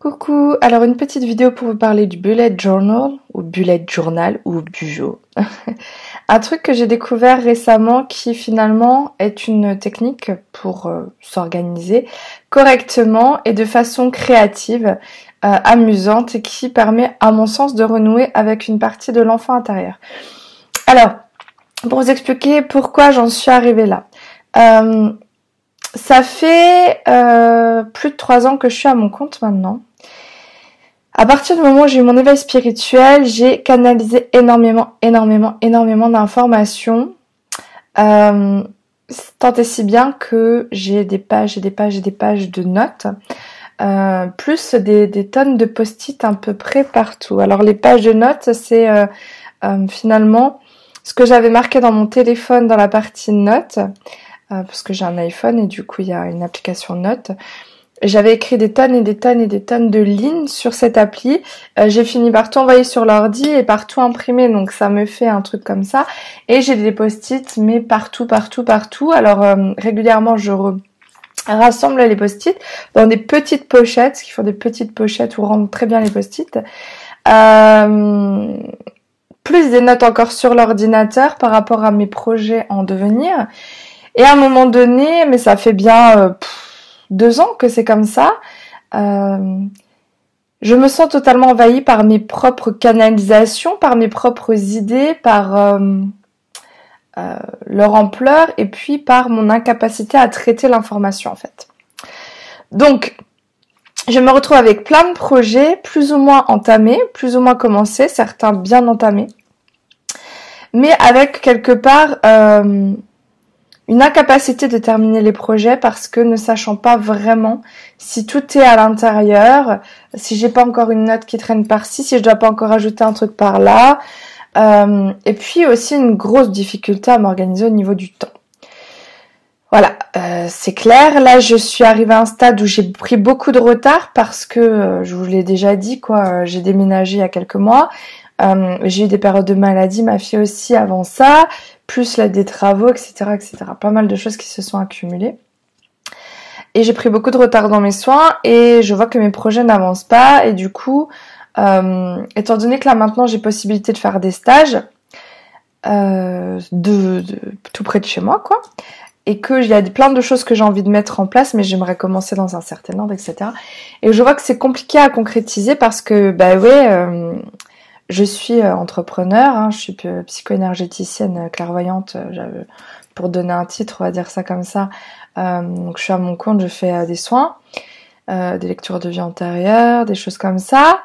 Coucou, alors une petite vidéo pour vous parler du bullet journal ou bullet journal ou bujo. Un truc que j'ai découvert récemment qui finalement est une technique pour euh, s'organiser correctement et de façon créative, euh, amusante et qui permet à mon sens de renouer avec une partie de l'enfant intérieur. Alors, pour vous expliquer pourquoi j'en suis arrivée là. Euh, ça fait plus de trois ans que je suis à mon compte maintenant. À partir du moment où j'ai eu mon éveil spirituel, j'ai canalisé énormément, énormément, énormément d'informations. Euh, tant et si bien que j'ai des pages et des pages et des pages de notes, euh, plus des, des, tonnes de post-it à peu près partout. Alors les pages de notes, c'est euh, euh finalement ce que j'avais marqué dans mon téléphone dans la partie notes, euh, parce que j'ai un iPhone et du coup il y a une application notes. J'avais écrit des tonnes et des tonnes et des tonnes de lignes sur cette appli. Euh, j'ai fini par tout envoyer sur l'ordi et par tout imprimer, donc ça me fait un truc comme ça. Et j'ai des post-it, mais partout, partout, partout. Alors euh, régulièrement, je rassemble les post-it dans des petites pochettes, ce qui font des petites pochettes où rentrent très bien les post-it. Euh, plus des notes encore sur l'ordinateur par rapport à mes projets en devenir. Et à un moment donné, mais ça fait bien deux ans que c'est comme ça. Euh, je me sens totalement envahie par mes propres canalisations, par mes propres idées, par euh, euh, leur ampleur et puis par mon incapacité à traiter l'information en fait. Donc, je me retrouve avec plein de projets plus ou moins entamés, plus ou moins commencés, certains bien entamés, mais avec quelque part une incapacité de terminer les projets parce que ne sachant pas vraiment si tout est à l'intérieur, si j'ai pas encore une note qui traîne par-ci, si je dois pas encore ajouter un truc par là, euh, et puis aussi une grosse difficulté à m'organiser au niveau du temps. Voilà, euh, c'est clair. Là, je suis arrivée à un stade où j'ai pris beaucoup de retard parce que, euh, je vous l'ai déjà dit, quoi, j'ai déménagé il y a quelques mois. J'ai eu des périodes de maladie, ma fille aussi avant ça plus des travaux, etc., etc. Pas mal de choses qui se sont accumulées. Et j'ai pris beaucoup de retard dans mes soins et je vois que mes projets n'avancent pas. Et du coup, euh, étant donné que là maintenant j'ai possibilité de faire des stages euh, de, tout près de chez moi, quoi, et qu'il y a plein de choses que j'ai envie de mettre en place, mais j'aimerais commencer dans un certain ordre, etc. Et je vois que c'est compliqué à concrétiser parce que, bah ouais, euh, je suis euh, entrepreneur, hein, je suis psycho-énergéticienne euh, clairvoyante, euh, pour donner un titre, on va dire ça comme ça. donc je suis à mon compte, je fais des soins, des lectures de vie antérieure, des choses comme ça.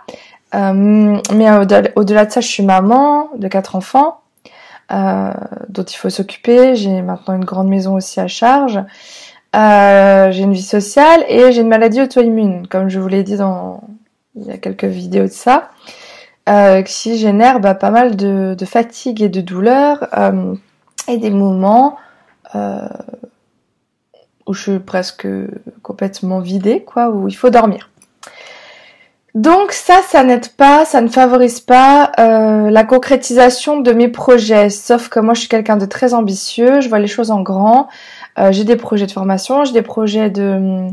mais au-delà de ça, je suis maman de quatre enfants. dont il faut s'occuper. J'ai maintenant une grande maison aussi à charge. j'ai une vie sociale et j'ai une maladie auto-immune, comme je vous l'ai dit dans il y a quelques vidéos de ça euh, qui génère bah, pas mal de, de, fatigue et de douleur euh, et des moments euh, où je suis presque complètement vidée, quoi, où il faut dormir. Donc ça, ça n'aide pas, ça ne favorise pas euh, la concrétisation de mes projets. Sauf que moi, je suis quelqu'un de très ambitieux, je vois les choses en grand. Euh, j'ai des projets de formation, j'ai des projets de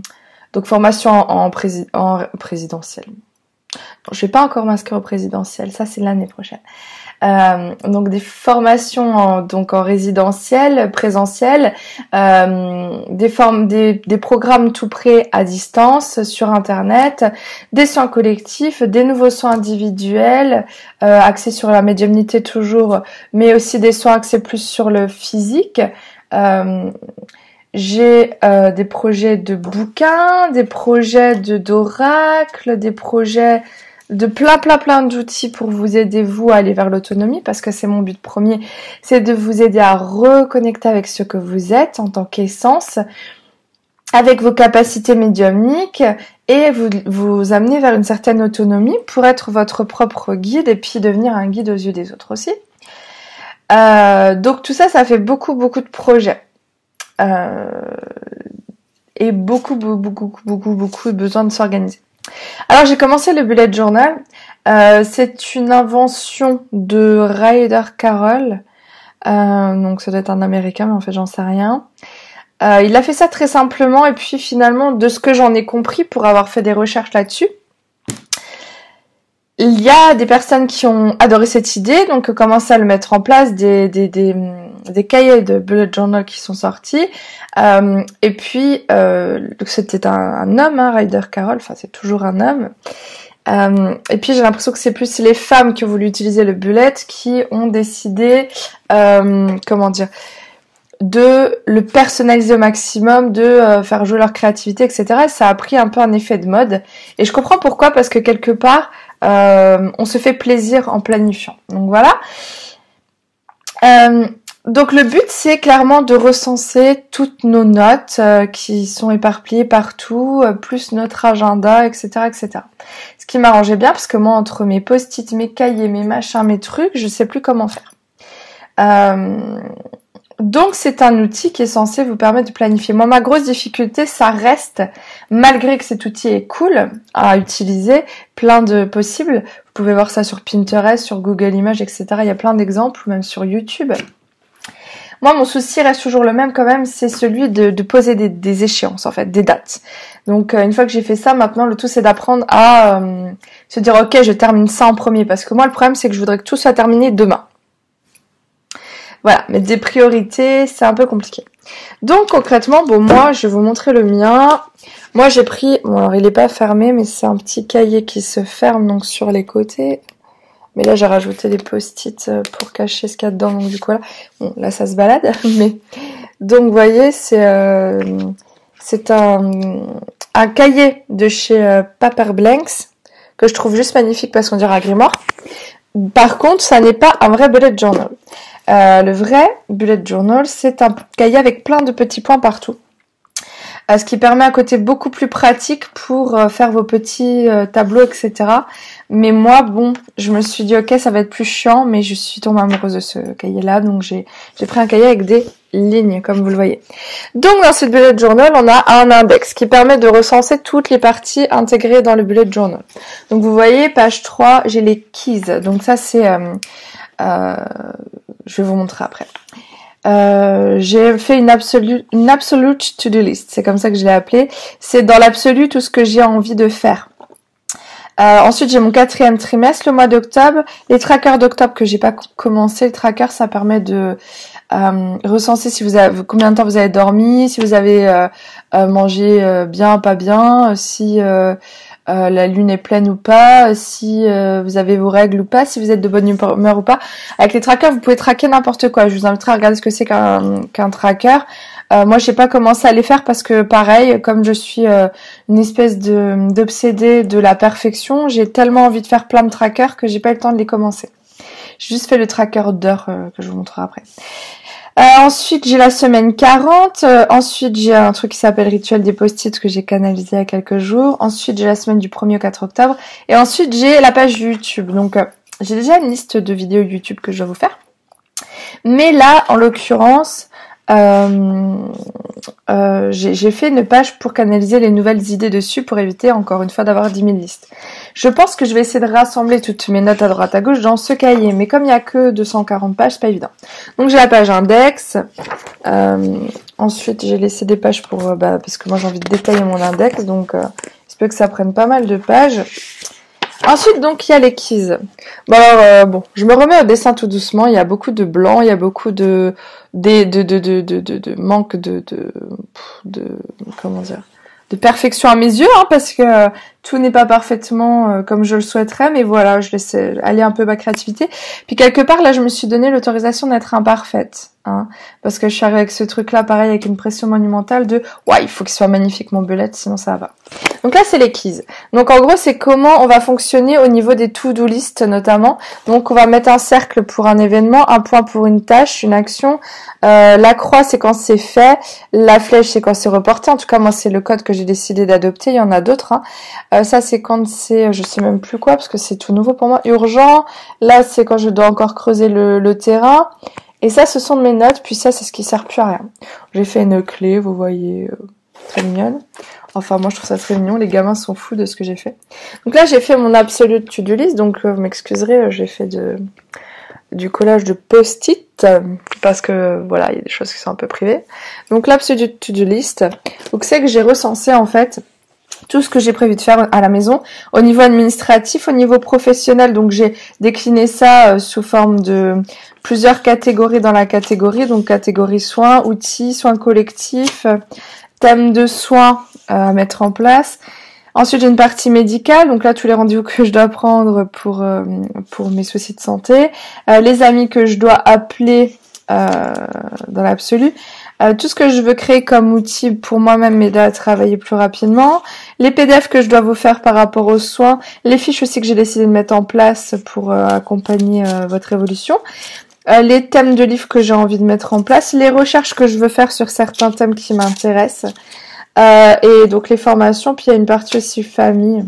donc formation en, en, en présidentielle je vais pas encore m'inscrire au présidentiel, ça c'est l'année prochaine. Euh, donc des formations en, donc en résidentiel, présentiel, euh, des formes, des, des, programmes tout prêts à distance sur internet, des soins collectifs, des nouveaux soins individuels euh, axés sur la médiumnité toujours, mais aussi des soins axés plus sur le physique. Euh, j'ai euh, des projets de bouquins, des projets de d'oracle, des projets de plein plein plein d'outils pour vous aider vous à aller vers l'autonomie parce que c'est mon but premier, c'est de vous aider à reconnecter avec ce que vous êtes en tant qu'essence, avec vos capacités médiumniques et vous vous amener vers une certaine autonomie pour être votre propre guide et puis devenir un guide aux yeux des autres aussi. Euh, donc tout ça, ça fait beaucoup beaucoup de projets. Euh, et beaucoup, beaucoup, beaucoup, beaucoup besoin de s'organiser. Alors j'ai commencé le bullet journal. Euh, c'est une invention de Ryder Carroll. Euh, donc ça doit être un américain, mais en fait j'en sais rien. il a fait ça très simplement et puis finalement de ce que j'en ai compris pour avoir fait des recherches là-dessus, il y a des personnes qui ont adoré cette idée, donc commencé à le mettre en place, des, des, des, des cahiers de bullet journal qui sont sortis. Euh, et puis, euh, c'était un, homme, hein, Ryder Carroll, enfin c'est toujours un homme. Euh, et puis j'ai l'impression que c'est plus les femmes qui ont voulu utiliser le bullet qui ont décidé, comment dire, de le personnaliser au maximum, de faire jouer leur créativité, etc. ça a pris un peu un effet de mode. Et je comprends pourquoi, parce que quelque part, on se fait plaisir en planifiant. Donc voilà. Donc le but, c'est clairement de recenser toutes nos notes qui sont éparpillées partout, plus notre agenda, etc., etc. Ce qui m'arrangeait bien, parce que moi, entre mes post-it, mes cahiers, mes machins, mes trucs, je sais plus comment faire. Euh, donc c'est un outil qui est censé vous permettre de planifier. Moi ma grosse difficulté ça reste, malgré que cet outil est cool à utiliser, plein de possibles, vous pouvez voir ça sur Pinterest, sur Google Images, etc. Il y a plein d'exemples, même sur YouTube. Moi mon souci reste toujours le même quand même, c'est celui de, poser des, échéances en fait, des dates. Donc euh, une fois que j'ai fait ça, maintenant le tout c'est d'apprendre à euh, se dire ok je termine ça en premier parce que moi le problème c'est que je voudrais que tout soit terminé demain. Voilà, mettre des priorités, c'est un peu compliqué. Donc concrètement, bon moi je vais vous montrer le mien. Moi j'ai pris, bon alors il n'est pas fermé, mais c'est un petit cahier qui se ferme donc sur les côtés. Mais là j'ai rajouté des post-it euh, pour cacher ce qu'il y a dedans, donc du coup là, là ça se balade, mais donc vous voyez c'est euh, un, cahier de chez euh, Paper Blanks que je trouve juste magnifique parce qu'on dirait grimoire. Par contre, ça n'est pas un vrai bullet journal. Euh, le vrai bullet journal, c'est un cahier avec plein de petits points partout. Euh, ce qui permet un côté beaucoup plus pratique pour euh, faire vos petits tableaux, etc. Mais moi, bon, je me suis dit, ok, ça va être plus chiant, mais je suis tombée amoureuse de ce cahier-là, donc j'ai pris un cahier avec des lignes, comme vous le voyez. Donc, dans ce bullet journal, on a un index qui permet de recenser toutes les parties intégrées dans le bullet journal. Donc, vous voyez, page 3, j'ai les keys. Donc, ça, c'est... Euh, je vais vous montrer après. Euh, j'ai fait une absolue, une absolute to-do list. C'est comme ça que je l'ai appelé. C'est dans l'absolu tout ce que j'ai envie de faire. Euh, ensuite, j'ai mon quatrième trimestre, le mois d'octobre. Les trackers d'octobre que j'ai pas commencé. Le tracker, ça permet de euh, recenser si vous avez combien de temps vous avez dormi, si vous avez euh, mangé bien, pas bien, si euh, la lune est pleine ou pas, si euh, vous avez vos règles ou pas, si vous êtes de bonne humeur ou pas. Avec les trackers, vous pouvez traquer n'importe quoi. Je vous inviterai à regarder ce que c'est qu'un qu'un tracker. Euh, moi, je sais pas comment ça allait faire parce que pareil, comme je suis une espèce de d'obsédée de la perfection, j'ai tellement envie de faire plein de trackers que j'ai pas eu le temps de les commencer. J'ai juste fait le tracker d'heures que je vous montrerai après. Euh, ensuite, j'ai la semaine 40. Euh, ensuite, j'ai un truc qui s'appelle Rituel des post-it que j'ai canalisé il y a quelques jours. Ensuite, j'ai la semaine du 1er au 4 octobre. Et ensuite, j'ai la page YouTube. Donc, euh, j'ai déjà une liste de vidéos YouTube que je vais vous faire. Mais là, en l'occurrence, euh, euh, j'ai fait une page pour canaliser les nouvelles idées dessus pour éviter encore une fois d'avoir 10 000 listes. Je pense que je vais essayer de rassembler toutes mes notes à droite à gauche dans ce cahier, mais comme il n'y a que 240 pages, c'est pas évident. Donc j'ai la page index. Euh, ensuite j'ai laissé des pages pour euh, bah, parce que moi j'ai envie de détailler mon index, donc euh, j'espère que ça prenne pas mal de pages. Ensuite, donc, il y a les keys. Bon, alors, euh, bon, je me remets au dessin tout doucement. Il y a beaucoup de blanc, il y a beaucoup de, de, de, manque de, de, de, comment dire, de perfection à mes yeux, hein, parce que tout n'est pas parfaitement euh, comme je le souhaiterais, mais voilà, je laisse aller un peu ma créativité. Puis quelque part, là, je me suis donné l'autorisation d'être imparfaite. Hein, parce que je suis arrivée avec ce truc-là, pareil, avec une pression monumentale de « Ouais, il faut qu'il soit magnifique mon bullet, sinon ça va. » Donc là, c'est les keys. Donc en gros, c'est comment on va fonctionner au niveau des to-do list notamment. Donc on va mettre un cercle pour un événement, un point pour une tâche, une action. Euh, la croix, c'est quand c'est fait. La flèche, c'est quand c'est reporté. En tout cas, moi, c'est le code que j'ai décidé d'adopter. Il y en a d'autres. Hein. Euh, ça, c'est quand c'est, je sais même plus quoi, parce que c'est tout nouveau pour moi. Urgent. Là, c'est quand je dois encore creuser le, terrain. Et ça, ce sont mes notes, puis ça, c'est ce qui sert plus à rien. J'ai fait une clé, vous voyez, euh, très mignonne. Enfin, moi, je trouve ça très mignon. Les gamins sont fous de ce que j'ai fait. Donc là, j'ai fait mon absolute to-do list. Donc, euh, vous m'excuserez, j'ai fait de, du collage de post-it. parce que, voilà, il y a des choses qui sont un peu privées. Donc, l'absolute to-do list. Donc, c'est que j'ai recensé, en fait, tout ce que j'ai prévu de faire à la maison. Au niveau administratif, au niveau professionnel, donc j'ai décliné ça sous forme de plusieurs catégories dans la catégorie, donc catégorie soins, outils, soins collectifs, thème de soins à mettre en place. Ensuite, j'ai une partie médicale, donc là tous les rendez-vous que je dois prendre pour euh, pour mes soucis de santé, euh, les amis que je dois appeler euh, dans l'absolu, tout ce que je veux créer comme outil pour moi-même m'aider à travailler plus rapidement, les PDF que je dois vous faire par rapport aux soins, les fiches aussi que j'ai décidé de mettre en place pour accompagner votre évolution. les thèmes de livres que j'ai envie de mettre en place, les recherches que je veux faire sur certains thèmes qui m'intéressent, euh, et donc les formations, puis il y a une partie aussi famille,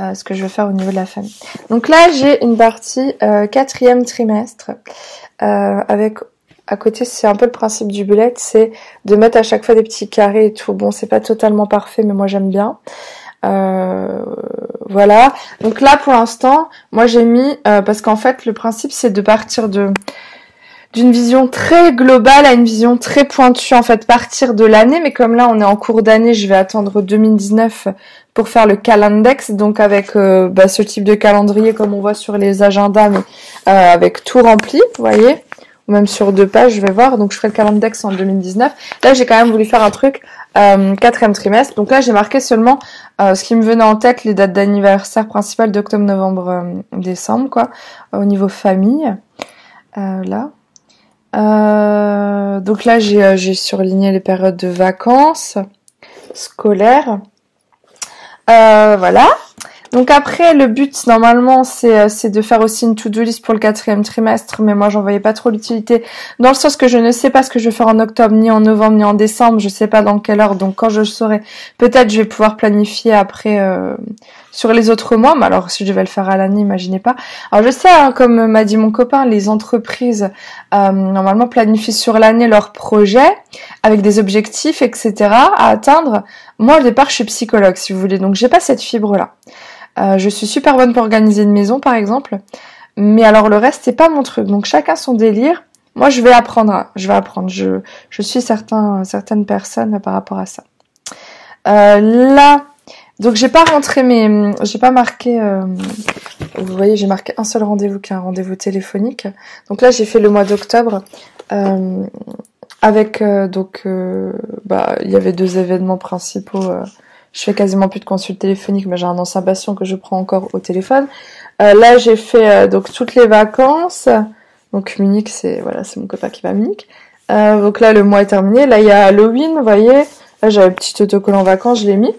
euh, ce que je veux faire au niveau de la famille. Donc là, j'ai une partie euh, quatrième trimestre, avec à côté, c'est un peu le principe du bullet, c'est de mettre à chaque fois des petits carrés et tout. Bon, c'est pas totalement parfait, mais moi j'aime bien. voilà. Donc là, pour l'instant, moi j'ai mis parce qu'en fait, le principe c'est de partir de d'une vision très globale à une vision très pointue en fait partir de l'année mais comme là on est en cours d'année je vais attendre 2019 pour faire le calendex donc avec euh, bah, ce type de calendrier comme on voit sur les agendas mais euh, avec tout rempli vous voyez même sur deux pages je vais voir. Donc je ferai le calendex en 2019 là j'ai quand même voulu faire un truc euh, quatrième trimestre. Donc là j'ai marqué seulement euh, ce qui me venait en tête les dates d'anniversaire principales d'octobre novembre décembre quoi au niveau famille. Là. Euh, donc là, j'ai, euh, surligné les périodes de vacances scolaires. Euh, voilà. Donc après, le but normalement, c'est, euh, c'est de faire aussi une to-do list pour le quatrième trimestre, mais moi, j'en voyais pas trop l'utilité, dans le sens que je ne sais pas ce que je vais faire en octobre, ni en novembre, ni en décembre, je sais pas dans quelle heure, donc quand je le saurai, peut-être je vais pouvoir planifier après euh, sur les autres mois, mais alors si je vais le faire à l'année, imaginez pas. Alors je sais, hein, comme m'a dit mon copain, les entreprises euh, normalement planifient sur l'année leurs projets avec des objectifs, etc. à atteindre. Moi, au départ, je suis psychologue, si vous voulez, donc j'ai pas cette fibre-là. Euh, je suis super bonne pour organiser une maison, par exemple. Mais alors le reste, c'est pas mon truc. Donc chacun son délire. Moi, je vais apprendre. Je vais apprendre. Je, je suis certain, certaines personnes par rapport à ça. Euh, là, donc j'ai pas rentré mes, j'ai pas marqué. Euh, vous voyez, j'ai marqué un seul rendez-vous qui est un rendez-vous téléphonique. Donc là, j'ai fait le mois d'octobre. Avec donc bah il y avait deux événements principaux je fais quasiment plus de consultes téléphoniques, mais j'ai un ancien patient que je prends encore au téléphone. Euh, là, j'ai fait euh, donc toutes les vacances. Donc Munich, c'est voilà, c'est mon copain qui va à Munich. Euh, donc là, le mois est terminé. Là, il y a Halloween, vous voyez. Là, j'avais un petit autocollant vacances, je l'ai mis.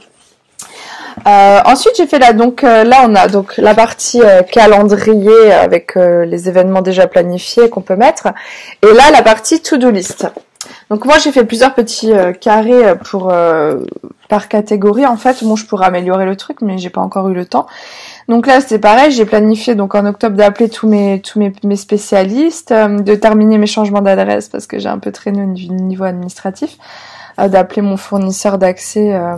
ensuite, j'ai fait là donc là on a donc la partie calendrier avec les événements déjà planifiés qu'on peut mettre et là la partie to-do list. Donc moi j'ai fait plusieurs petits carrés pour par catégorie en fait. Bon, je pourrais améliorer le truc, mais j'ai pas encore eu le temps. Donc là, c'est pareil, j'ai planifié donc en octobre d'appeler tous mes tous mes, spécialistes, euh, de terminer mes changements d'adresse parce que j'ai un peu traîné au niveau administratif, euh, d'appeler mon fournisseur d'accès. Euh,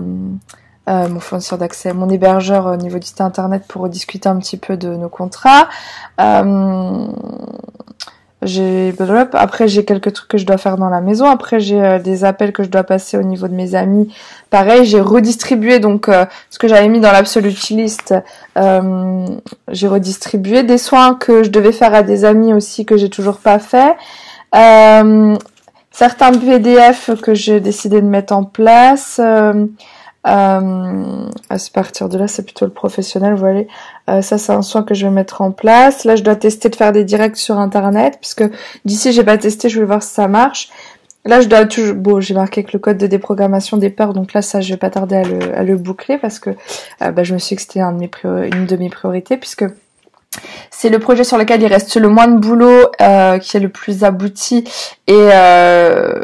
mon fournisseur d'accès, mon hébergeur au niveau du site internet pour discuter un petit peu de nos contrats. J'ai après j'ai quelques trucs que je dois faire dans la maison. Après j'ai euh, des appels que je dois passer au niveau de mes amis. Pareil, j'ai redistribué donc euh, ce que j'avais mis dans l'absolute list. Euh, j'ai redistribué des soins que je devais faire à des amis aussi que j'ai toujours pas fait. certains PDF que j'ai décidé de mettre en place. Euh, à partir de là, c'est plutôt le professionnel, vous voyez. Euh, ça, c'est un soin que je vais mettre en place. Là, je dois tester de faire des directs sur Internet, puisque d'ici, j'ai pas testé, je vais voir si ça marche. Là, je dois toujours... Bon, j'ai marqué que le code de déprogrammation des peurs, donc là, ça, je vais pas tarder à le, à le boucler, parce que euh, bah, je me suis dit que c'était une de mes priorités, puisque c'est le projet sur lequel il reste le moins de boulot, euh, qui est le plus abouti, et, euh,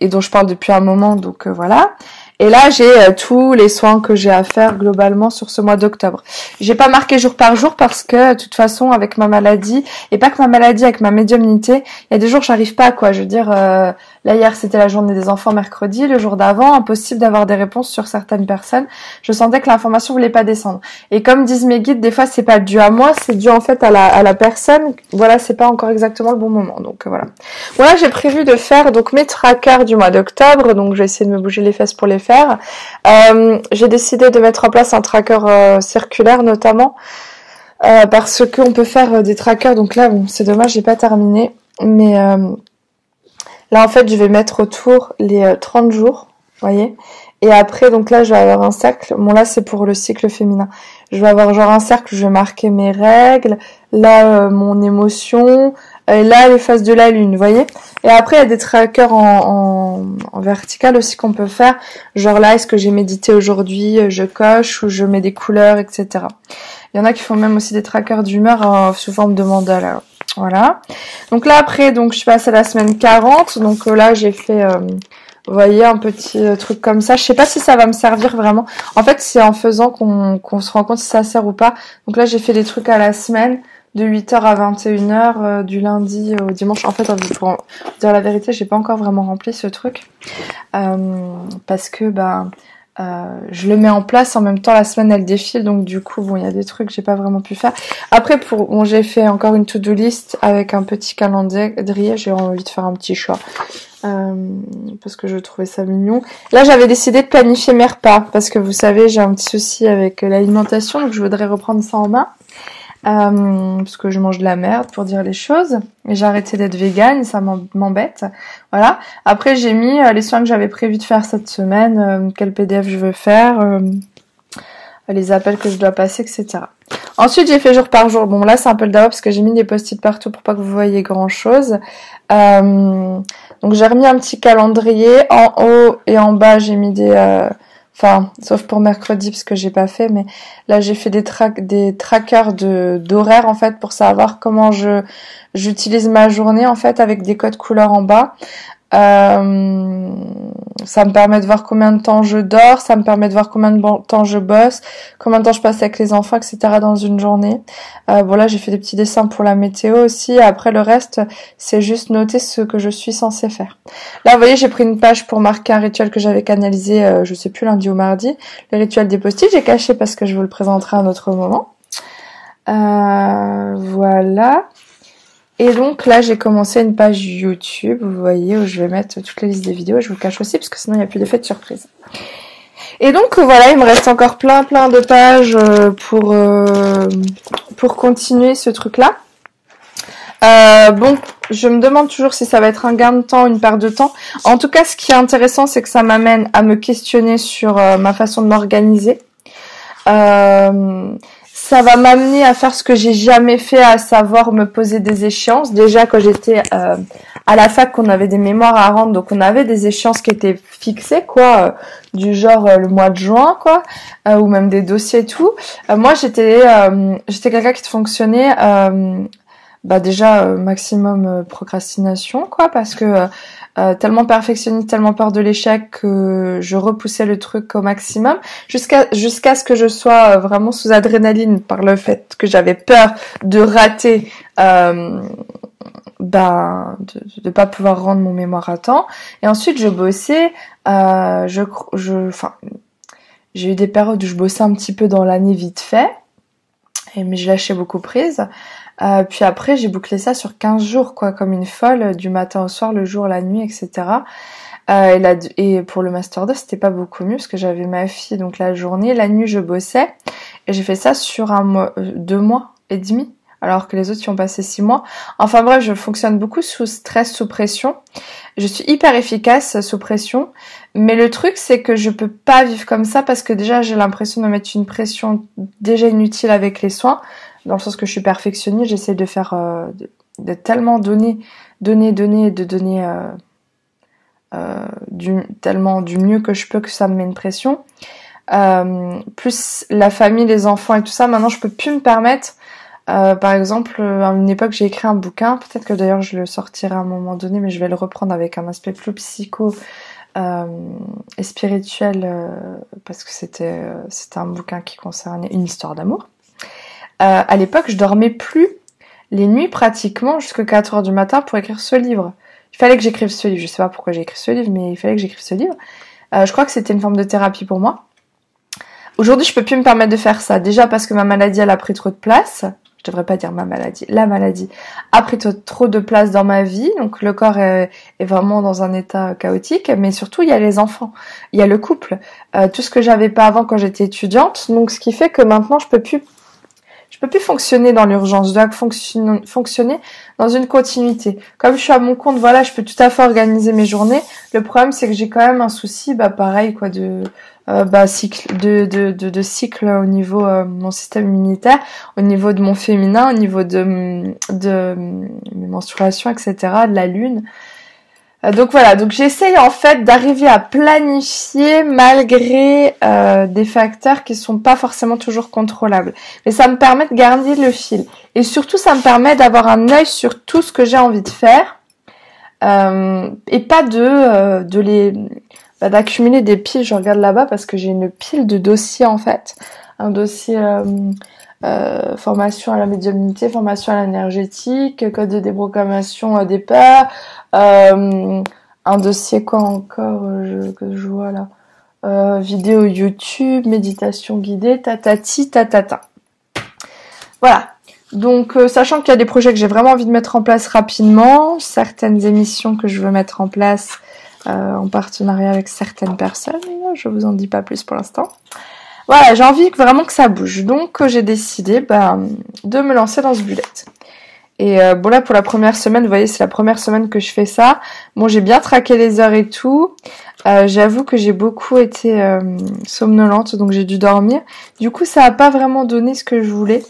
et dont je parle depuis un moment, donc voilà. Et là, j'ai euh, tous les soins que j'ai à faire globalement sur ce mois d'octobre. J'ai pas marqué jour par jour parce que de toute façon, avec ma maladie et pas que ma maladie, avec ma médiumnité, il y a des jours j'arrive pas quoi. Je veux dire, euh, Là hier c'était la journée des enfants mercredi, le jour d'avant, impossible d'avoir des réponses sur certaines personnes. Je sentais que l'information voulait pas descendre. Et comme disent mes guides, des fois c'est pas dû à moi, c'est dû en fait à la, à la personne. Voilà, c'est pas encore exactement le bon moment. Donc voilà. Voilà, j'ai prévu de faire donc mes trackers du mois d'octobre. Donc je vais essayer de me bouger les fesses pour les faire. Euh, j'ai décidé de mettre en place un tracker euh, circulaire notamment. Euh, parce qu'on peut faire euh, des trackers. Donc là, bon, c'est dommage, j'ai pas terminé. Mais euh, là, en fait, je vais mettre autour les 30 jours, voyez. Et après, donc là, je vais avoir un cercle. Bon, là, c'est pour le cycle féminin. Je vais avoir genre un cercle je vais marquer mes règles. Là, mon émotion. Là, les phases de la lune, voyez. Et après, il y a des trackers en, en, vertical aussi qu'on peut faire. Genre là, est-ce que j'ai médité aujourd'hui Je coche ou je mets des couleurs, etc. Il y en a qui font même aussi des trackers d'humeur euh, sous forme de mandala. Voilà. Donc là après, donc je passe à la semaine 40. Donc euh, là j'ai fait, euh, vous voyez, un petit truc comme ça. Je sais pas si ça va me servir vraiment. En fait, c'est en faisant qu'on se rend compte si ça sert ou pas. Donc là j'ai fait des trucs à la semaine de 8h à 21h du lundi au dimanche. En fait, pour dire la vérité, j'ai pas encore vraiment rempli ce truc parce que ben euh, je le mets en place en même temps la semaine elle défile donc du coup bon il y a des trucs que j'ai pas vraiment pu faire. Après pour bon j'ai fait encore une to-do list avec un petit calendrier j'ai envie de faire un petit choix euh, parce que je trouvais ça mignon. Là j'avais décidé de planifier mes repas parce que vous savez j'ai un petit souci avec l'alimentation donc je voudrais reprendre ça en main euh, parce que je mange de la merde pour dire les choses. Et j'ai arrêté d'être végane, ça m'embête. Voilà. Après j'ai mis euh, les soins que j'avais prévu de faire cette semaine, euh, quel PDF je veux faire, euh, les appels que je dois passer, etc. Ensuite j'ai fait jour par jour. Bon là c'est un peu le dawa parce que j'ai mis des post-it partout pour pas que vous voyez grand chose. donc j'ai remis un petit calendrier. En haut et en bas j'ai mis des Enfin, sauf pour mercredi parce que j'ai pas fait, mais là j'ai fait des track des trackers de d'horaire en fait pour savoir comment je j'utilise ma journée en fait avec des codes couleurs en bas. Euh, ça me permet de voir combien de temps je dors, ça me permet de voir combien de temps je bosse, combien de temps je passe avec les enfants, etc. dans une journée. Euh, bon là j'ai fait des petits dessins pour la météo aussi. Après le reste c'est juste noter ce que je suis censée faire. Là vous voyez j'ai pris une page pour marquer un rituel que j'avais canalisé, euh, je sais plus lundi ou mardi. Le rituel des post j'ai caché parce que je vous le présenterai à un autre moment. Euh, voilà. Et donc là, j'ai commencé une page YouTube, vous voyez, où je vais mettre toutes les listes des vidéos. Je vous cache aussi, parce que sinon, il n'y a plus d'effet de surprise. Et donc voilà, il me reste encore plein plein de pages euh, pour, euh, pour continuer ce truc-là. Euh, bon, je me demande toujours si ça va être un gain de temps, une perte de temps. En tout cas, ce qui est intéressant, c'est que ça m'amène à me questionner sur ma façon de m'organiser. Euh, ça va m'amener à faire ce que j'ai jamais fait, à savoir me poser des échéances. Déjà quand j'étais euh, à la fac, on avait des mémoires à rendre, donc on avait des échéances qui étaient fixées, quoi, euh, du genre euh, le mois de juin, quoi, ou même des dossiers et tout. moi, j'étais, j'étais quelqu'un qui fonctionnait, bah déjà maximum procrastination, quoi, parce que euh, tellement perfectionniste, tellement peur de l'échec que je repoussais le truc au maximum jusqu'à jusqu'à ce que je sois euh, vraiment sous adrénaline par le fait que j'avais peur de rater euh, ben de ne pas pouvoir rendre mon mémoire à temps. Et ensuite je bossais euh, je je enfin j'ai eu des périodes où je bossais un petit peu dans l'année vite fait et mais je lâchais beaucoup prise euh, puis après, j'ai bouclé ça sur 15 jours, quoi, comme une folle, du matin au soir, le jour, la nuit, etc. Euh, et, pour le Master 2, c'était pas beaucoup mieux parce que j'avais ma fille donc la journée, la nuit je bossais et j'ai fait ça sur un mois, euh, deux mois et demi alors que les autres y ont passé six mois. Enfin bref, je fonctionne beaucoup sous stress, sous pression. Je suis hyper efficace sous pression, mais le truc c'est que je peux pas vivre comme ça parce que déjà j'ai l'impression de mettre une pression déjà inutile avec les soins dans le sens que je suis perfectionniste, j'essaie de faire, euh, de, tellement donner, donner, donner, de donner euh, euh, du, tellement du mieux que je peux que ça me met une pression. Euh, plus la famille, les enfants et tout ça, maintenant je peux plus me permettre. Euh, par exemple, à une époque, j'ai écrit un bouquin. Peut-être que d'ailleurs je le sortirai à un moment donné, mais je vais le reprendre avec un aspect plus psycho et spirituel parce que c'était c'était un bouquin qui concernait une histoire d'amour. Euh, à l'époque, je dormais plus les nuits pratiquement jusqu'à 4 heures du matin pour écrire ce livre. il fallait que j'écrive ce livre. Je sais pas pourquoi j'ai écrit ce livre, mais il fallait que j'écrive ce livre. Euh, je crois que c'était une forme de thérapie pour moi. Aujourd'hui, je peux plus me permettre de faire ça. Déjà parce que ma maladie, elle a pris trop de place. Je devrais pas dire ma maladie. La maladie a pris trop de place dans ma vie. Donc le corps est, vraiment dans un état chaotique. Mais surtout, il y a les enfants. Il y a le couple. Euh, tout ce que j'avais pas avant quand j'étais étudiante. Donc ce qui fait que maintenant, je peux plus je peux plus fonctionner dans l'urgence, je dois fonctionner dans une continuité. Comme je suis à mon compte, voilà, je peux tout à fait organiser mes journées. Le problème, c'est que j'ai quand même un souci, bah pareil, quoi, de euh, bah, cycle, de, de, de, cycle au niveau euh, mon système immunitaire, au niveau de mon féminin, au niveau de, de mes menstruations, etc., de la lune. Euh, donc voilà, donc j'essaye en fait d'arriver à planifier malgré euh, des facteurs qui sont pas forcément toujours contrôlables. Mais ça me permet de garder le fil. Et surtout, ça me permet d'avoir un œil sur tout ce que j'ai envie de faire. Euh, et pas de, de les bah, d'accumuler des piles. Je regarde là-bas parce que j'ai une pile de dossiers en fait. Un dossier formation à la médiumnité, formation à l'énergétique, code de déprogrammation des peurs, euh, un dossier quoi encore euh, que je vois là euh, Vidéo YouTube, méditation guidée, tatati, tatata. Voilà. Donc, sachant qu'il y a des projets que j'ai vraiment envie de mettre en place rapidement, certaines émissions que je veux mettre en place en partenariat avec certaines personnes, je vous en dis pas plus pour l'instant. Voilà, j'ai envie vraiment que ça bouge. Donc, j'ai décidé bah, de me lancer dans ce bullet. Et euh, bon là pour la première semaine, vous voyez c'est la première semaine que je fais ça. Bon j'ai bien traqué les heures et tout. Euh, J'avoue que j'ai beaucoup été euh, somnolente donc j'ai dû dormir. Du coup ça a pas vraiment donné ce que je voulais.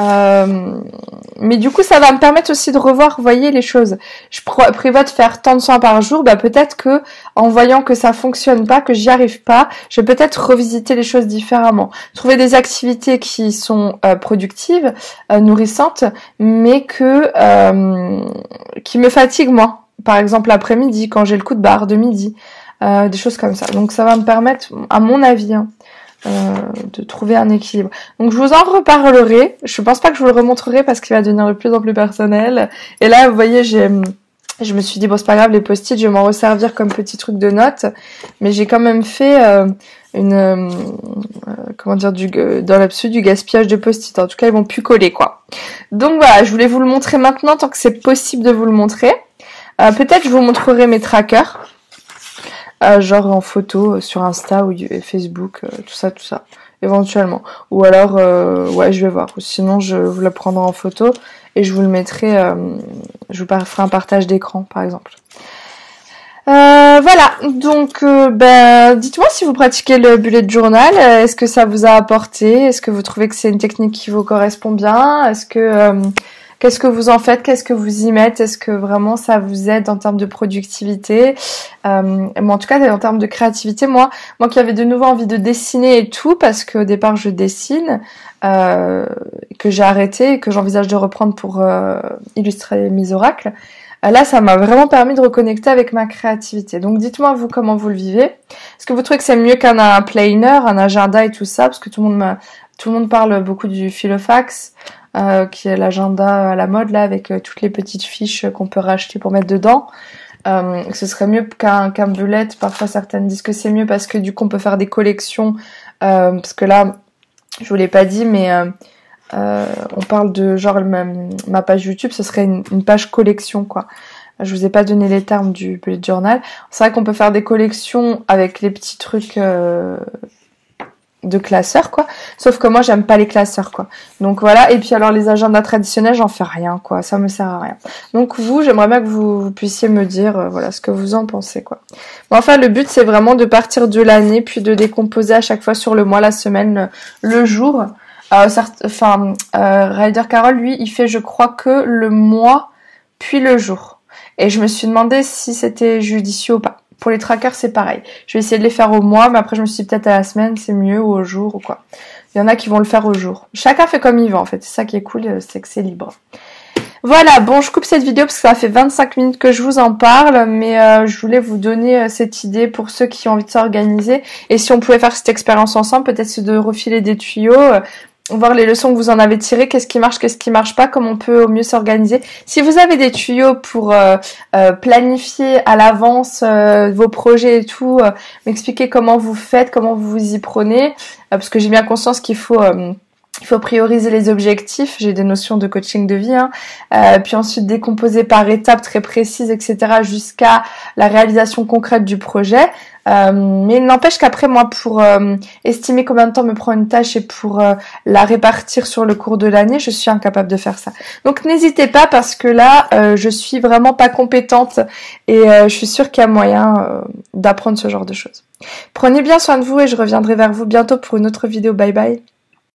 Euh, mais du coup, ça va me permettre aussi de revoir, voyez, les choses. Je prévois de faire tant de soins par jour, bah peut-être que en voyant que ça fonctionne pas, que j'y arrive pas, je vais peut-être revisiter les choses différemment. Trouver des activités qui sont euh, productives, euh, nourrissantes, mais que qui me fatiguent moins. Par exemple, l'après-midi, quand j'ai le coup de barre de midi, des choses comme ça. Donc ça va me permettre, à mon avis, hein, euh, de trouver un équilibre. Donc je vous en reparlerai. Je pense pas que je vous le remontrerai parce qu'il va devenir de plus en plus personnel. Et là, vous voyez, j'ai je me suis dit bon c'est pas grave les post-it je vais m'en resservir comme petit truc de notes mais j'ai quand même fait euh, une euh, comment dire du dans l'absolu du gaspillage de post-it en tout cas ils vont plus coller quoi donc voilà je voulais vous le montrer maintenant tant que c'est possible de vous le montrer peut-être je vous montrerai mes trackers genre en photo euh, sur Insta ou Facebook, euh, tout ça, tout ça, éventuellement. Ou alors, euh, ouais, je vais voir. Sinon, je vous la prendrai en photo et je vous le mettrai, je vous ferai un partage d'écran, par exemple. voilà, donc ben, dites-moi si vous pratiquez le bullet journal, est-ce que ça vous a apporté? Est-ce que vous trouvez que c'est une technique qui vous correspond bien? Est-ce que Qu'est-ce que vous en faites? Qu'est-ce que vous y mettez? Est-ce que vraiment ça vous aide en termes de productivité? Euh, En tout cas, en termes de créativité, moi, moi qui avais de nouveau envie de dessiner et tout, parce qu'au départ je dessine, euh, que j'ai arrêté et que j'envisage de reprendre pour euh, illustrer mes oracles. Euh, là, ça m'a vraiment permis de reconnecter avec ma créativité. Donc, dites-moi vous comment vous le vivez? Est-ce que vous trouvez que c'est mieux qu'un planner, un agenda et tout ça, parce que tout le monde tout le monde parle beaucoup du Philofax. Euh, qui est l'agenda à la mode là avec euh, toutes les petites fiches qu'on peut racheter pour mettre dedans. Euh, ce serait mieux qu'un bullet. Parfois certaines disent que c'est mieux parce que du coup on peut faire des collections. parce que là, je vous l'ai pas dit, mais on parle de genre ma, page YouTube, ce serait une, une, page collection quoi. Je vous ai pas donné les termes du bullet journal. C'est vrai qu'on peut faire des collections avec les petits trucs de classeurs quoi. Sauf que moi j'aime pas les classeurs quoi. Donc voilà. Et puis alors les agendas traditionnels j'en fais rien quoi. Ça me sert à rien. Donc vous j'aimerais bien que vous, puissiez me dire euh, voilà ce que vous en pensez quoi. enfin le but c'est vraiment de partir de l'année puis de décomposer à chaque fois sur le mois, la semaine, le, jour. Euh, enfin euh, Ryder Carroll lui il fait je crois que le mois puis le jour. Et je me suis demandé si c'était judicieux ou pas. Pour les trackers, c'est pareil. Je vais essayer de les faire au mois, mais après je me suis peut-être à la semaine, c'est mieux, ou au jour, ou quoi. Il y en a qui vont le faire au jour. Chacun fait comme il veut, en fait. C'est ça qui est cool, euh, c'est que c'est libre. Voilà, bon, je coupe cette vidéo parce que ça fait 25 minutes que je vous en parle, mais euh, je voulais vous donner euh, cette idée pour ceux qui ont envie de s'organiser. Et si on pouvait faire cette expérience ensemble, peut-être de refiler des tuyaux. Voir les leçons que vous en avez tirées, qu'est-ce qui marche, qu'est-ce qui marche pas, comment on peut au mieux s'organiser. Si vous avez des tuyaux pour euh, euh, planifier à l'avance euh, vos projets et tout, m'expliquer comment vous faites, comment vous vous y prenez, parce que j'ai bien conscience qu'il faut il faut prioriser les objectifs. J'ai des notions de coaching de vie, hein. puis ensuite décomposer par étapes très précises, etc., jusqu'à la réalisation concrète du projet. Euh, mais il n'empêche qu'après moi, pour euh, estimer combien de temps me prend une tâche et pour euh, la répartir sur le cours de l'année, je suis incapable de faire ça. Donc n'hésitez pas parce que là, je suis vraiment pas compétente et je suis sûre qu'il y a moyen d'apprendre ce genre de choses. Prenez bien soin de vous et je reviendrai vers vous bientôt pour une autre vidéo. Bye bye.